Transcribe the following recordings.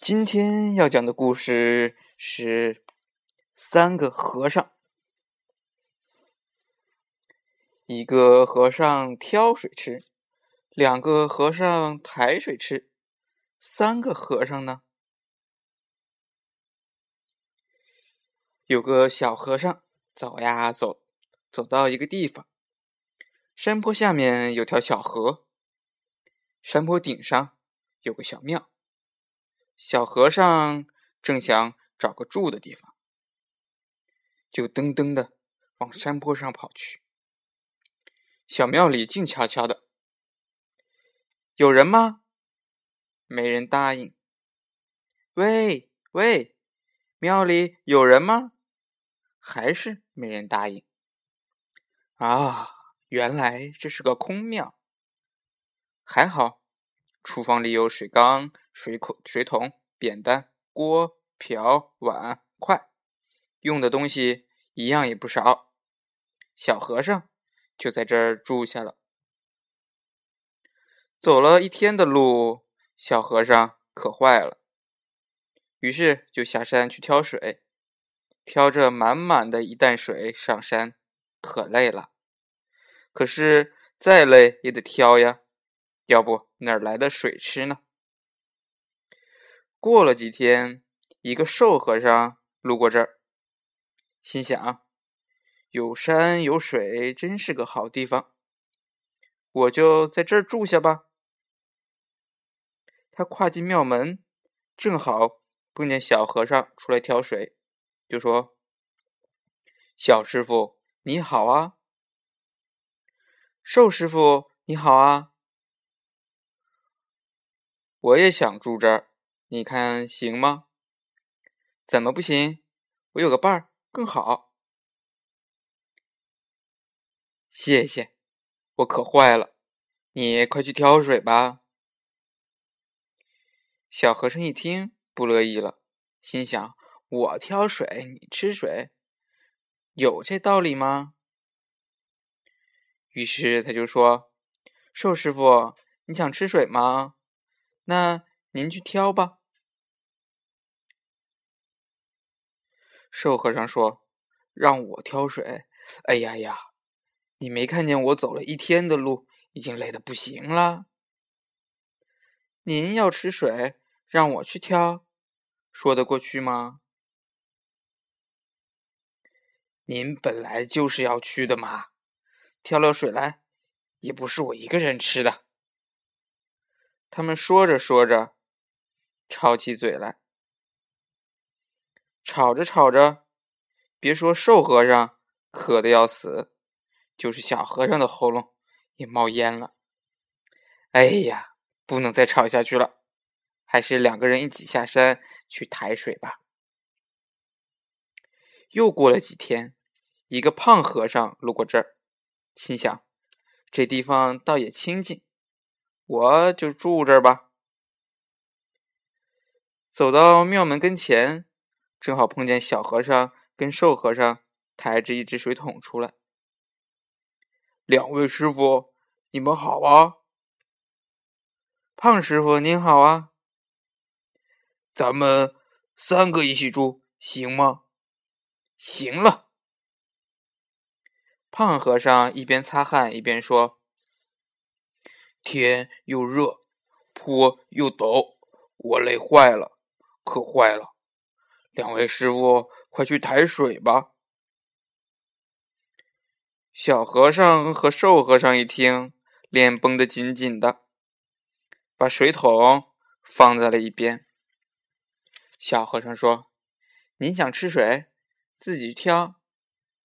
今天要讲的故事是三个和尚。一个和尚挑水吃，两个和尚抬水吃，三个和尚呢？有个小和尚走呀走，走到一个地方，山坡下面有条小河，山坡顶上有个小庙。小和尚正想找个住的地方，就噔噔的往山坡上跑去。小庙里静悄悄的，有人吗？没人答应。喂喂，庙里有人吗？还是没人答应。啊，原来这是个空庙。还好，厨房里有水缸。水口、水桶、扁担、锅、瓢、碗、筷，用的东西一样也不少。小和尚就在这儿住下了。走了一天的路，小和尚渴坏了，于是就下山去挑水。挑着满满的一担水上山，可累了。可是再累也得挑呀，要不哪儿来的水吃呢？过了几天，一个瘦和尚路过这儿，心想：“有山有水，真是个好地方，我就在这儿住下吧。”他跨进庙门，正好碰见小和尚出来挑水，就说：“小师傅，你好啊！”“瘦师傅，你好啊！”“我也想住这儿。”你看行吗？怎么不行？我有个伴儿更好。谢谢，我渴坏了，你快去挑水吧。小和尚一听不乐意了，心想：我挑水，你吃水，有这道理吗？于是他就说：“寿师傅，你想吃水吗？那您去挑吧。”瘦和尚说：“让我挑水，哎呀呀，你没看见我走了一天的路，已经累得不行了。您要吃水，让我去挑，说得过去吗？您本来就是要去的嘛，挑了水来，也不是我一个人吃的。”他们说着说着，吵起嘴来。吵着吵着，别说瘦和尚渴得要死，就是小和尚的喉咙也冒烟了。哎呀，不能再吵下去了，还是两个人一起下山去抬水吧。又过了几天，一个胖和尚路过这儿，心想：这地方倒也清静，我就住这儿吧。走到庙门跟前。正好碰见小和尚跟瘦和尚抬着一只水桶出来。两位师傅，你们好啊！胖师傅您好啊！咱们三个一起住行吗？行了。胖和尚一边擦汗一边说：“天又热，坡又陡，我累坏了，渴坏了。”两位师傅，快去抬水吧！小和尚和瘦和尚一听，脸绷得紧紧的，把水桶放在了一边。小和尚说：“您想吃水，自己挑；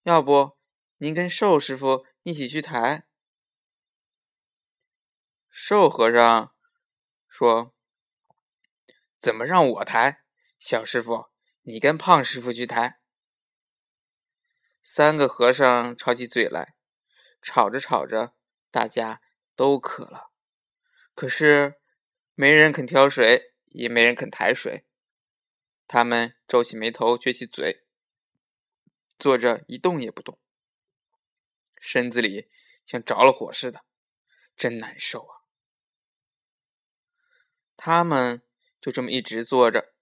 要不，您跟瘦师傅一起去抬。”瘦和尚说：“怎么让我抬，小师傅？”你跟胖师傅去抬。三个和尚吵起嘴来，吵着吵着，大家都渴了，可是没人肯挑水，也没人肯抬水。他们皱起眉头，撅起嘴，坐着一动也不动，身子里像着了火似的，真难受啊！他们就这么一直坐着。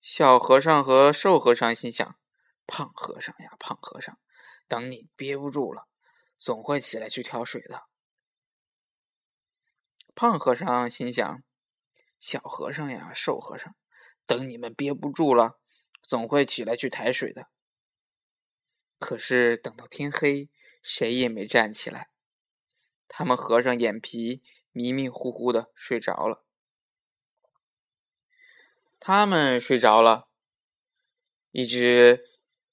小和尚和瘦和尚心想：“胖和尚呀，胖和尚，等你憋不住了，总会起来去挑水的。”胖和尚心想：“小和尚呀，瘦和尚，等你们憋不住了，总会起来去抬水的。”可是等到天黑，谁也没站起来。他们合上眼皮，迷迷糊糊的睡着了。他们睡着了，一只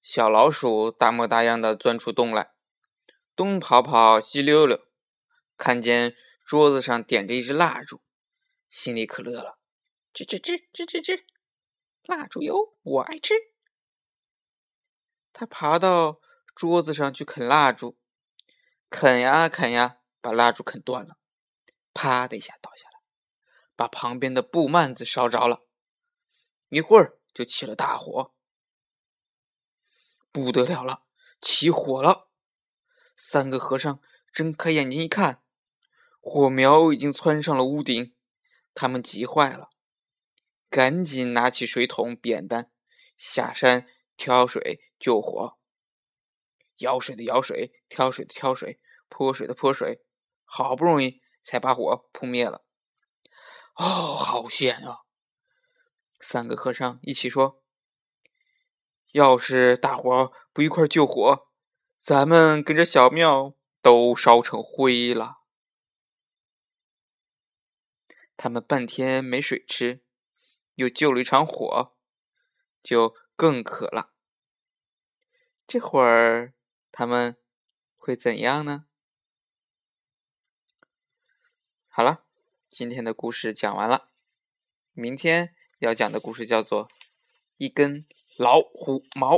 小老鼠大模大样的钻出洞来，东跑跑，西溜溜，看见桌子上点着一支蜡烛，心里可乐了，吱吱吱吱吱吱，蜡烛油我爱吃。他爬到桌子上去啃蜡烛，啃呀啃呀，把蜡烛啃断了，啪的一下倒下来，把旁边的布幔子烧着了。一会儿就起了大火，不得了了，起火了！三个和尚睁开眼睛一看，火苗已经窜上了屋顶，他们急坏了，赶紧拿起水桶、扁担，下山挑水救火。舀水的舀水，挑水的挑水，泼水的泼水，好不容易才把火扑灭了。哦，好险啊！三个和尚一起说：“要是大伙不一块救火，咱们跟着小庙都烧成灰了。”他们半天没水吃，又救了一场火，就更渴了。这会儿他们会怎样呢？好了，今天的故事讲完了，明天。要讲的故事叫做《一根老虎毛》。